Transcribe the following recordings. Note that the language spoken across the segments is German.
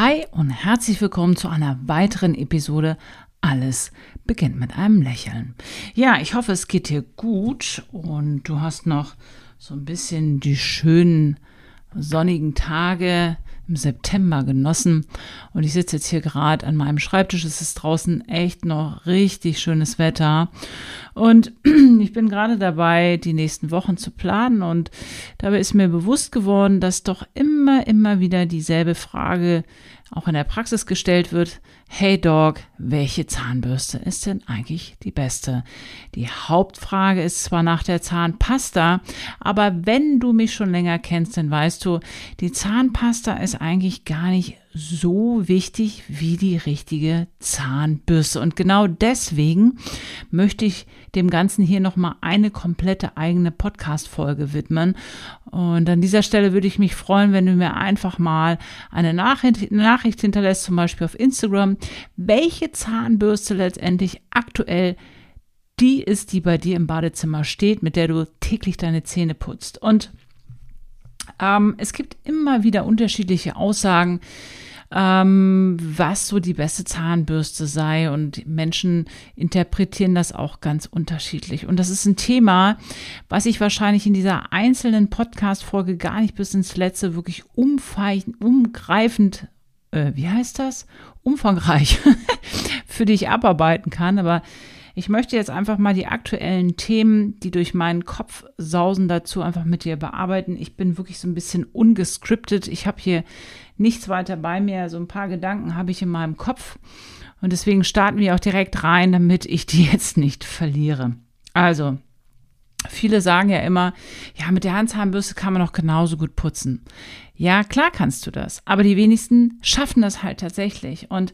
Hi und herzlich willkommen zu einer weiteren Episode Alles beginnt mit einem Lächeln. Ja, ich hoffe, es geht dir gut und du hast noch so ein bisschen die schönen sonnigen Tage im September genossen. Und ich sitze jetzt hier gerade an meinem Schreibtisch. Es ist draußen echt noch richtig schönes Wetter. Und ich bin gerade dabei, die nächsten Wochen zu planen. Und dabei ist mir bewusst geworden, dass doch immer, immer wieder dieselbe Frage auch in der Praxis gestellt wird. Hey Dog, welche Zahnbürste ist denn eigentlich die beste? Die Hauptfrage ist zwar nach der Zahnpasta, aber wenn du mich schon länger kennst, dann weißt du, die Zahnpasta ist eigentlich gar nicht so wichtig wie die richtige Zahnbürste. Und genau deswegen möchte ich dem Ganzen hier nochmal eine komplette eigene Podcast-Folge widmen. Und an dieser Stelle würde ich mich freuen, wenn du mir einfach mal eine Nachricht, hinterlässt, zum Beispiel auf Instagram, welche Zahnbürste letztendlich aktuell die ist, die bei dir im Badezimmer steht, mit der du täglich deine Zähne putzt. Und ähm, es gibt immer wieder unterschiedliche Aussagen, ähm, was so die beste Zahnbürste sei. Und Menschen interpretieren das auch ganz unterschiedlich. Und das ist ein Thema, was ich wahrscheinlich in dieser einzelnen Podcast-Folge gar nicht bis ins Letzte wirklich umgreifend, äh, wie heißt das? Umfangreich für dich abarbeiten kann. Aber ich möchte jetzt einfach mal die aktuellen Themen, die durch meinen Kopf sausen, dazu einfach mit dir bearbeiten. Ich bin wirklich so ein bisschen ungescriptet. Ich habe hier nichts weiter bei mir. So ein paar Gedanken habe ich in meinem Kopf. Und deswegen starten wir auch direkt rein, damit ich die jetzt nicht verliere. Also, Viele sagen ja immer, ja, mit der Handzahnbürste kann man auch genauso gut putzen. Ja, klar kannst du das, aber die wenigsten schaffen das halt tatsächlich. Und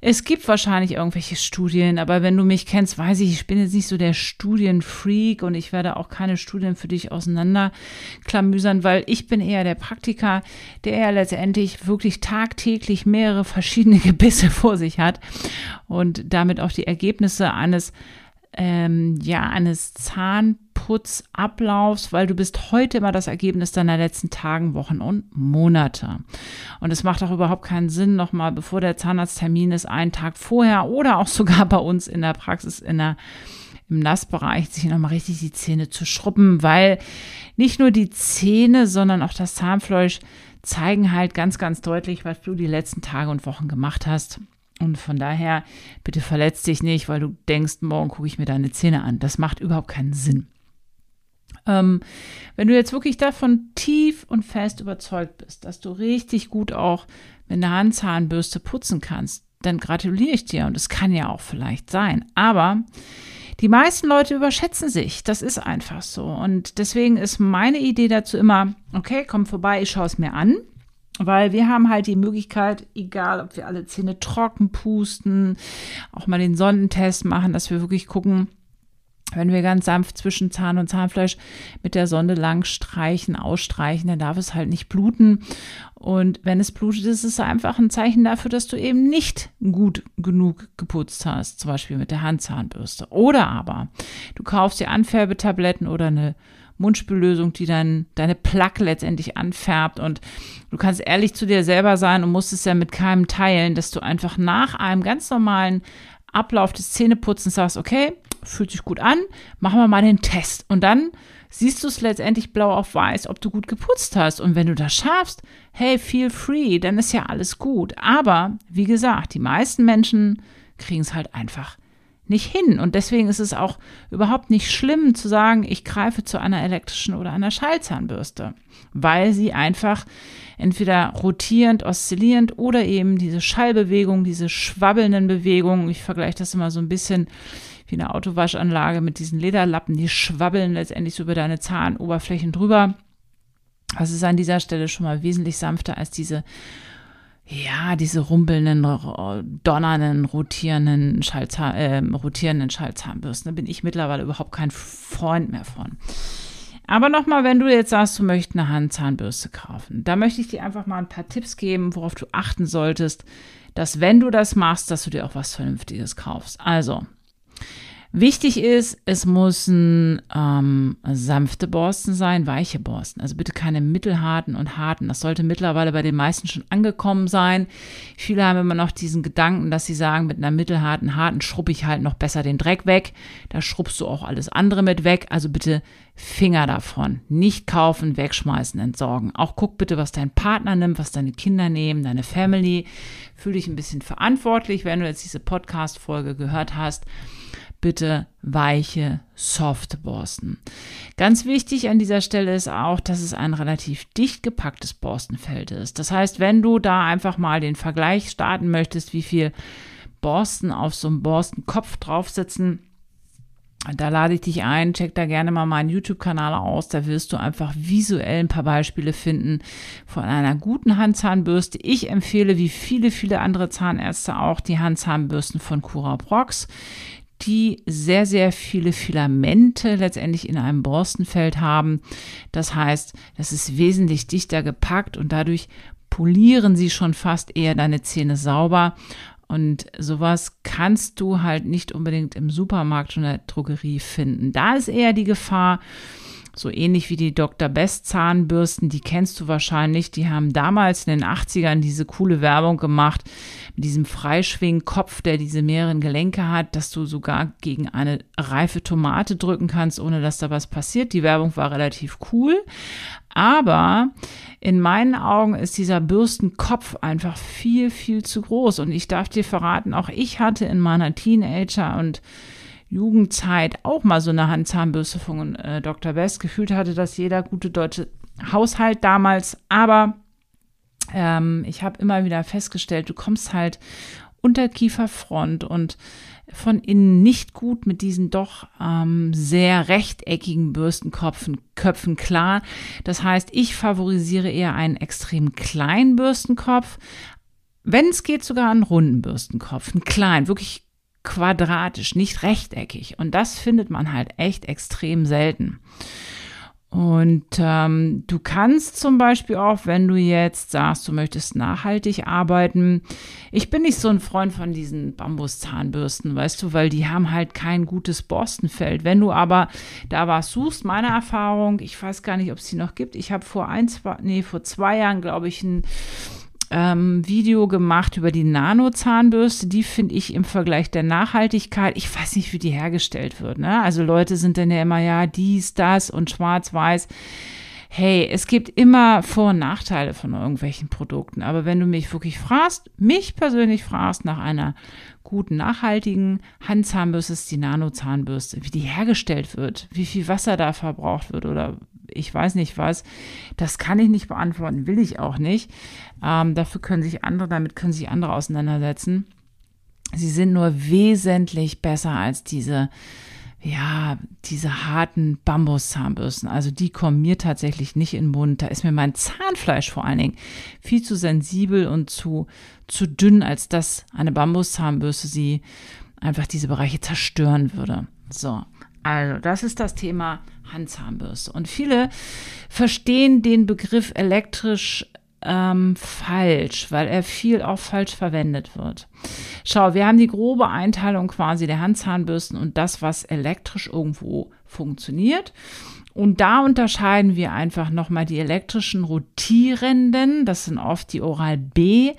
es gibt wahrscheinlich irgendwelche Studien, aber wenn du mich kennst, weiß ich, ich bin jetzt nicht so der Studienfreak und ich werde auch keine Studien für dich auseinanderklamüsern, weil ich bin eher der Praktiker, der ja letztendlich wirklich tagtäglich mehrere verschiedene Gebisse vor sich hat und damit auch die Ergebnisse eines ähm, ja, eines Zahnputzablaufs, weil du bist heute immer das Ergebnis deiner letzten Tagen, Wochen und Monate. Und es macht auch überhaupt keinen Sinn, nochmal, bevor der Zahnarzttermin ist, einen Tag vorher oder auch sogar bei uns in der Praxis in der im Nassbereich sich nochmal richtig die Zähne zu schrubben, weil nicht nur die Zähne, sondern auch das Zahnfleisch zeigen halt ganz, ganz deutlich, was du die letzten Tage und Wochen gemacht hast. Und von daher, bitte verletz dich nicht, weil du denkst, morgen gucke ich mir deine Zähne an. Das macht überhaupt keinen Sinn. Ähm, wenn du jetzt wirklich davon tief und fest überzeugt bist, dass du richtig gut auch mit einer Handzahnbürste putzen kannst, dann gratuliere ich dir und es kann ja auch vielleicht sein. Aber die meisten Leute überschätzen sich. Das ist einfach so. Und deswegen ist meine Idee dazu immer, okay, komm vorbei, ich schaue es mir an. Weil wir haben halt die Möglichkeit, egal ob wir alle Zähne trocken pusten, auch mal den Sondentest machen, dass wir wirklich gucken, wenn wir ganz sanft zwischen Zahn und Zahnfleisch mit der Sonde lang streichen, ausstreichen, dann darf es halt nicht bluten. Und wenn es blutet, ist es einfach ein Zeichen dafür, dass du eben nicht gut genug geputzt hast, zum Beispiel mit der Handzahnbürste. Oder aber du kaufst dir Anfärbetabletten oder eine Mundspüllösung, die dann deine Plaque letztendlich anfärbt. Und du kannst ehrlich zu dir selber sein und musst es ja mit keinem teilen, dass du einfach nach einem ganz normalen Ablauf des Zähneputzens sagst, okay, fühlt sich gut an, machen wir mal den Test. Und dann siehst du es letztendlich blau auf weiß, ob du gut geputzt hast. Und wenn du das schaffst, hey, feel free, dann ist ja alles gut. Aber wie gesagt, die meisten Menschen kriegen es halt einfach nicht hin. Und deswegen ist es auch überhaupt nicht schlimm zu sagen, ich greife zu einer elektrischen oder einer Schallzahnbürste, weil sie einfach entweder rotierend, oszillierend oder eben diese Schallbewegung, diese schwabbelnden Bewegungen, ich vergleiche das immer so ein bisschen wie eine Autowaschanlage mit diesen Lederlappen, die schwabbeln letztendlich so über deine Zahnoberflächen drüber. Das ist an dieser Stelle schon mal wesentlich sanfter als diese ja, diese rumpelnden, donnernden, rotierenden, Schallzahn, äh, rotierenden Schallzahnbürsten, da bin ich mittlerweile überhaupt kein Freund mehr von. Aber nochmal, wenn du jetzt sagst, du möchtest eine Handzahnbürste kaufen, da möchte ich dir einfach mal ein paar Tipps geben, worauf du achten solltest, dass wenn du das machst, dass du dir auch was Vernünftiges kaufst. Also, Wichtig ist, es müssen ähm, sanfte Borsten sein, weiche Borsten. Also bitte keine mittelharten und harten. Das sollte mittlerweile bei den meisten schon angekommen sein. Viele haben immer noch diesen Gedanken, dass sie sagen, mit einer mittelharten, harten schrubbe ich halt noch besser den Dreck weg. Da schrubbst du auch alles andere mit weg. Also bitte Finger davon. Nicht kaufen, wegschmeißen, entsorgen. Auch guck bitte, was dein Partner nimmt, was deine Kinder nehmen, deine Family. Fühl dich ein bisschen verantwortlich, wenn du jetzt diese Podcast-Folge gehört hast bitte weiche Softborsten. Ganz wichtig an dieser Stelle ist auch, dass es ein relativ dicht gepacktes Borstenfeld ist. Das heißt, wenn du da einfach mal den Vergleich starten möchtest, wie viel Borsten auf so einem Borstenkopf drauf sitzen, da lade ich dich ein, check da gerne mal meinen YouTube-Kanal aus. Da wirst du einfach visuell ein paar Beispiele finden von einer guten Handzahnbürste. Ich empfehle, wie viele, viele andere Zahnärzte auch, die Handzahnbürsten von Cura Prox die sehr, sehr viele Filamente letztendlich in einem Borstenfeld haben. Das heißt, das ist wesentlich dichter gepackt und dadurch polieren sie schon fast eher deine Zähne sauber. Und sowas kannst du halt nicht unbedingt im Supermarkt oder der Drogerie finden. Da ist eher die Gefahr, so ähnlich wie die Dr. Best Zahnbürsten, die kennst du wahrscheinlich. Die haben damals in den 80ern diese coole Werbung gemacht mit diesem Freischwingkopf, der diese mehreren Gelenke hat, dass du sogar gegen eine reife Tomate drücken kannst, ohne dass da was passiert. Die Werbung war relativ cool. Aber in meinen Augen ist dieser Bürstenkopf einfach viel, viel zu groß. Und ich darf dir verraten, auch ich hatte in meiner Teenager und Jugendzeit auch mal so eine Handzahnbürste von äh, Dr. West. Gefühlt hatte das jeder gute deutsche Haushalt damals. Aber ähm, ich habe immer wieder festgestellt, du kommst halt unter Kieferfront und von innen nicht gut mit diesen doch ähm, sehr rechteckigen Bürstenköpfen Köpfen klar. Das heißt, ich favorisiere eher einen extrem kleinen Bürstenkopf. Wenn es geht, sogar einen runden Bürstenkopf. Einen kleinen, wirklich quadratisch, nicht rechteckig. Und das findet man halt echt extrem selten. Und ähm, du kannst zum Beispiel auch, wenn du jetzt sagst, du möchtest nachhaltig arbeiten, ich bin nicht so ein Freund von diesen Bambuszahnbürsten, weißt du, weil die haben halt kein gutes Borstenfeld. Wenn du aber da was suchst, meine Erfahrung, ich weiß gar nicht, ob es die noch gibt. Ich habe vor ein, zwei, nee, vor zwei Jahren, glaube ich, ein ähm, Video gemacht über die Nano-Zahnbürste. Die finde ich im Vergleich der Nachhaltigkeit, ich weiß nicht, wie die hergestellt wird. Ne? Also Leute sind dann ja immer, ja, dies, das und schwarz-weiß. Hey, es gibt immer Vor- und Nachteile von irgendwelchen Produkten. Aber wenn du mich wirklich fragst, mich persönlich fragst nach einer guten, nachhaltigen Handzahnbürste, ist die Nano-Zahnbürste, wie die hergestellt wird, wie viel Wasser da verbraucht wird oder ich weiß nicht was. Das kann ich nicht beantworten, will ich auch nicht. Ähm, dafür können sich andere, damit können sich andere auseinandersetzen. Sie sind nur wesentlich besser als diese, ja, diese harten Bambuszahnbürsten. Also die kommen mir tatsächlich nicht in den Mund. Da ist mir mein Zahnfleisch vor allen Dingen viel zu sensibel und zu, zu dünn, als dass eine Bambuszahnbürste sie einfach diese Bereiche zerstören würde. So. Also, das ist das Thema Handzahnbürste. Und viele verstehen den Begriff elektrisch ähm, falsch, weil er viel auch falsch verwendet wird. Schau, wir haben die grobe Einteilung quasi der Handzahnbürsten und das, was elektrisch irgendwo funktioniert. Und da unterscheiden wir einfach nochmal die elektrischen rotierenden, das sind oft die Oral-B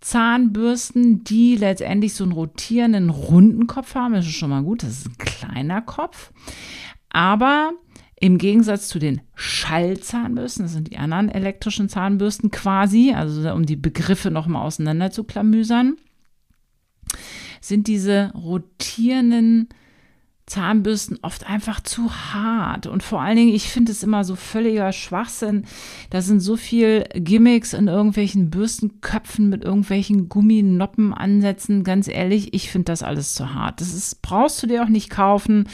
Zahnbürsten, die letztendlich so einen rotierenden runden Kopf haben. Das ist schon mal gut, das ist ein kleiner Kopf. Aber im Gegensatz zu den Schallzahnbürsten, das sind die anderen elektrischen Zahnbürsten quasi, also um die Begriffe nochmal auseinander zu klamüsern, sind diese rotierenden Zahnbürsten oft einfach zu hart. Und vor allen Dingen, ich finde es immer so völliger Schwachsinn. Da sind so viel Gimmicks in irgendwelchen Bürstenköpfen mit irgendwelchen Gumminoppen ansetzen. Ganz ehrlich, ich finde das alles zu hart. Das ist, brauchst du dir auch nicht kaufen.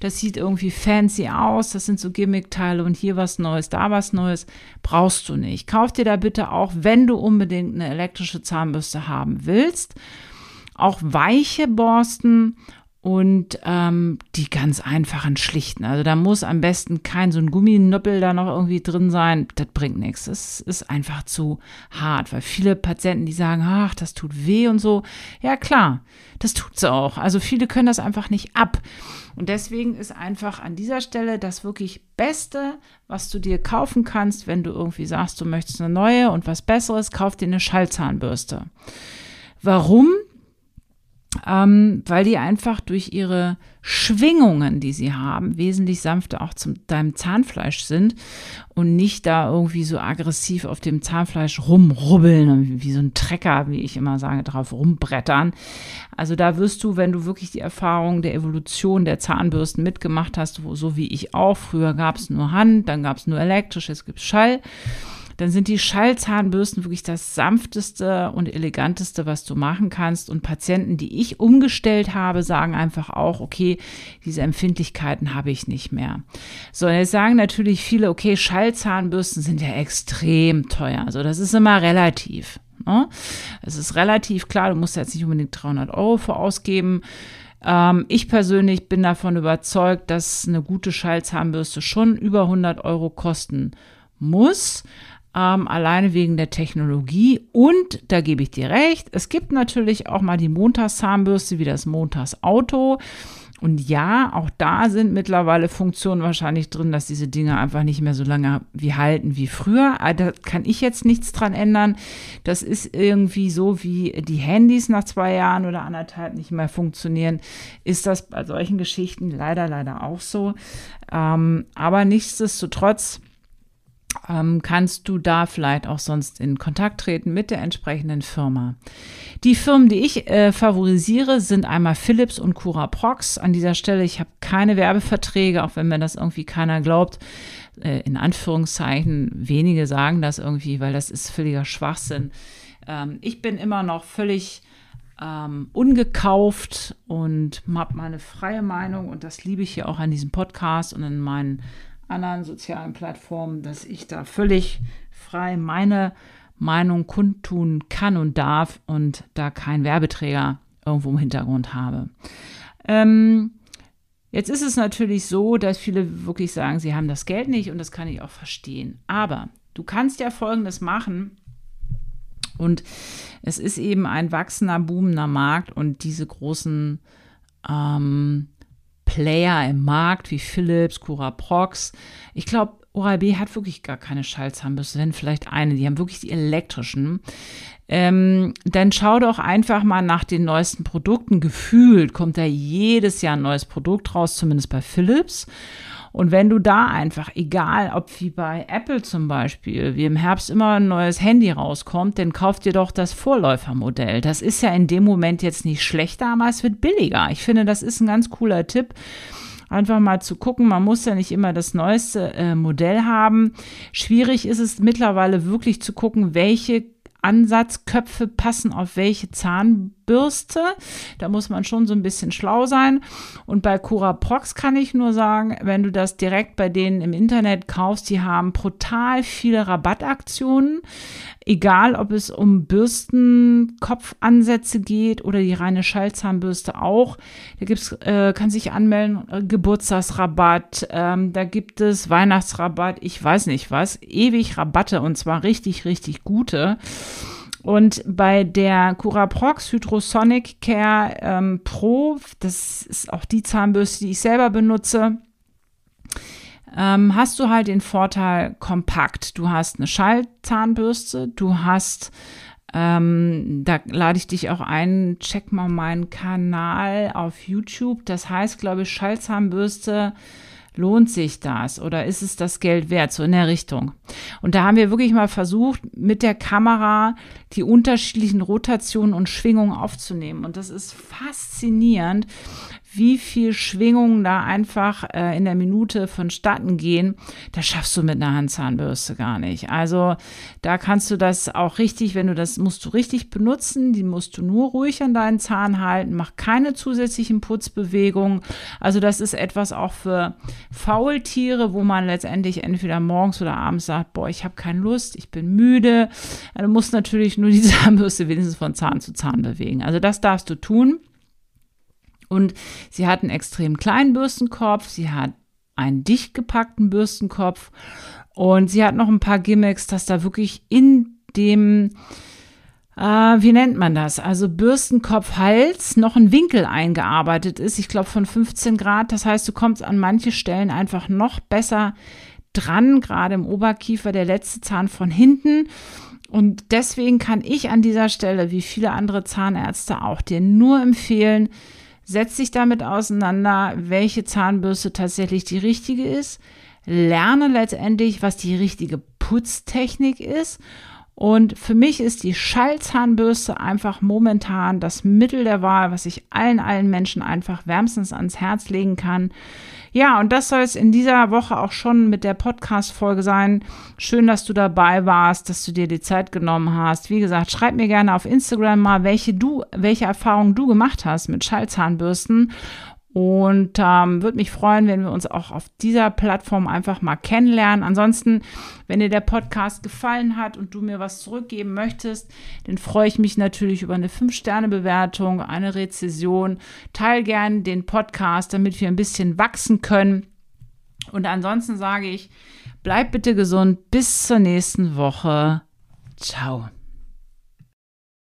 Das sieht irgendwie fancy aus. Das sind so Gimmickteile und hier was Neues, da was Neues. Brauchst du nicht. Kauf dir da bitte auch, wenn du unbedingt eine elektrische Zahnbürste haben willst, auch weiche Borsten und ähm, die ganz einfachen schlichten. Also da muss am besten kein so ein Gumminüppel da noch irgendwie drin sein. Das bringt nichts. Das ist einfach zu hart, weil viele Patienten, die sagen, ach, das tut weh und so. Ja klar, das tut's auch. Also viele können das einfach nicht ab. Und deswegen ist einfach an dieser Stelle das wirklich Beste, was du dir kaufen kannst, wenn du irgendwie sagst, du möchtest eine neue und was Besseres, kauf dir eine Schallzahnbürste. Warum? Ähm, weil die einfach durch ihre Schwingungen, die sie haben, wesentlich sanfter auch zum deinem Zahnfleisch sind und nicht da irgendwie so aggressiv auf dem Zahnfleisch rumrubbeln und wie so ein Trecker, wie ich immer sage, drauf rumbrettern. Also da wirst du, wenn du wirklich die Erfahrung der Evolution der Zahnbürsten mitgemacht hast, wo, so wie ich auch, früher gab es nur Hand, dann gab es nur elektrisch, jetzt gibt es Schall dann sind die Schallzahnbürsten wirklich das sanfteste und eleganteste, was du machen kannst. Und Patienten, die ich umgestellt habe, sagen einfach auch, okay, diese Empfindlichkeiten habe ich nicht mehr. So, jetzt sagen natürlich viele, okay, Schallzahnbürsten sind ja extrem teuer. Also das ist immer relativ. Ne? Es ist relativ klar, du musst jetzt nicht unbedingt 300 Euro für ausgeben. Ähm, ich persönlich bin davon überzeugt, dass eine gute Schallzahnbürste schon über 100 Euro kosten muss ähm, alleine wegen der Technologie. Und da gebe ich dir recht, es gibt natürlich auch mal die Montagszahnbürste wie das Montagsauto. Und ja, auch da sind mittlerweile Funktionen wahrscheinlich drin, dass diese Dinge einfach nicht mehr so lange wie halten wie früher. Ah, da kann ich jetzt nichts dran ändern. Das ist irgendwie so, wie die Handys nach zwei Jahren oder anderthalb nicht mehr funktionieren. Ist das bei solchen Geschichten leider, leider auch so. Ähm, aber nichtsdestotrotz kannst du da vielleicht auch sonst in Kontakt treten mit der entsprechenden Firma. Die Firmen, die ich äh, favorisiere, sind einmal Philips und Cura Prox. An dieser Stelle, ich habe keine Werbeverträge, auch wenn mir das irgendwie keiner glaubt. Äh, in Anführungszeichen, wenige sagen das irgendwie, weil das ist völliger Schwachsinn. Ähm, ich bin immer noch völlig ähm, ungekauft und habe meine freie Meinung und das liebe ich hier auch an diesem Podcast und in meinen anderen sozialen Plattformen, dass ich da völlig frei meine Meinung kundtun kann und darf und da keinen Werbeträger irgendwo im Hintergrund habe. Ähm, jetzt ist es natürlich so, dass viele wirklich sagen, sie haben das Geld nicht und das kann ich auch verstehen. Aber du kannst ja Folgendes machen. Und es ist eben ein wachsender, boomender Markt und diese großen ähm, Player im Markt wie Philips, Cura Prox. Ich glaube, Oral-B hat wirklich gar keine Schallzahnbürste, wenn vielleicht eine. Die haben wirklich die elektrischen. Ähm, dann schau doch einfach mal nach den neuesten Produkten. Gefühlt kommt da jedes Jahr ein neues Produkt raus, zumindest bei Philips. Und wenn du da einfach, egal ob wie bei Apple zum Beispiel, wie im Herbst immer ein neues Handy rauskommt, dann kauf dir doch das Vorläufermodell. Das ist ja in dem Moment jetzt nicht schlechter, aber es wird billiger. Ich finde, das ist ein ganz cooler Tipp einfach mal zu gucken. Man muss ja nicht immer das neueste äh, Modell haben. Schwierig ist es mittlerweile wirklich zu gucken, welche Ansatzköpfe passen auf welche Zahnbürste. Da muss man schon so ein bisschen schlau sein. Und bei Cura Prox kann ich nur sagen, wenn du das direkt bei denen im Internet kaufst, die haben brutal viele Rabattaktionen. Egal, ob es um Bürstenkopfansätze geht oder die reine Schallzahnbürste auch. Da gibt's, äh, kann sich anmelden, äh, Geburtstagsrabatt, ähm, da gibt es Weihnachtsrabatt, ich weiß nicht was, ewig Rabatte und zwar richtig, richtig gute. Und bei der Curaprox Hydrosonic Care ähm, Pro, das ist auch die Zahnbürste, die ich selber benutze, ähm, hast du halt den Vorteil kompakt. Du hast eine Schallzahnbürste, du hast, ähm, da lade ich dich auch ein, check mal meinen Kanal auf YouTube. Das heißt, glaube ich, Schallzahnbürste lohnt sich das oder ist es das Geld wert, so in der Richtung. Und da haben wir wirklich mal versucht, mit der Kamera die unterschiedlichen Rotationen und Schwingungen aufzunehmen. Und das ist faszinierend, wie viel Schwingungen da einfach äh, in der Minute vonstatten gehen, das schaffst du mit einer Handzahnbürste gar nicht. Also da kannst du das auch richtig, wenn du das musst du richtig benutzen, die musst du nur ruhig an deinen Zahn halten, mach keine zusätzlichen Putzbewegungen. Also das ist etwas auch für Faultiere, wo man letztendlich entweder morgens oder abends sagt, boah, ich habe keine Lust, ich bin müde. Du musst natürlich nur die Zahnbürste wenigstens von Zahn zu Zahn bewegen. Also das darfst du tun. Und sie hat einen extrem kleinen Bürstenkopf, sie hat einen dicht gepackten Bürstenkopf und sie hat noch ein paar Gimmicks, dass da wirklich in dem, äh, wie nennt man das? Also Bürstenkopf, Hals noch ein Winkel eingearbeitet ist. Ich glaube von 15 Grad. Das heißt, du kommst an manche Stellen einfach noch besser dran, gerade im Oberkiefer, der letzte Zahn von hinten. Und deswegen kann ich an dieser Stelle, wie viele andere Zahnärzte auch, dir nur empfehlen, setz dich damit auseinander, welche Zahnbürste tatsächlich die richtige ist. Lerne letztendlich, was die richtige Putztechnik ist. Und für mich ist die Schallzahnbürste einfach momentan das Mittel der Wahl, was ich allen, allen Menschen einfach wärmstens ans Herz legen kann. Ja, und das soll es in dieser Woche auch schon mit der Podcast-Folge sein. Schön, dass du dabei warst, dass du dir die Zeit genommen hast. Wie gesagt, schreib mir gerne auf Instagram mal, welche du, welche Erfahrungen du gemacht hast mit Schallzahnbürsten. Und ähm, würde mich freuen, wenn wir uns auch auf dieser Plattform einfach mal kennenlernen. Ansonsten, wenn dir der Podcast gefallen hat und du mir was zurückgeben möchtest, dann freue ich mich natürlich über eine 5-Sterne-Bewertung, eine Rezession. Teil gern den Podcast, damit wir ein bisschen wachsen können. Und ansonsten sage ich, bleib bitte gesund. Bis zur nächsten Woche. Ciao.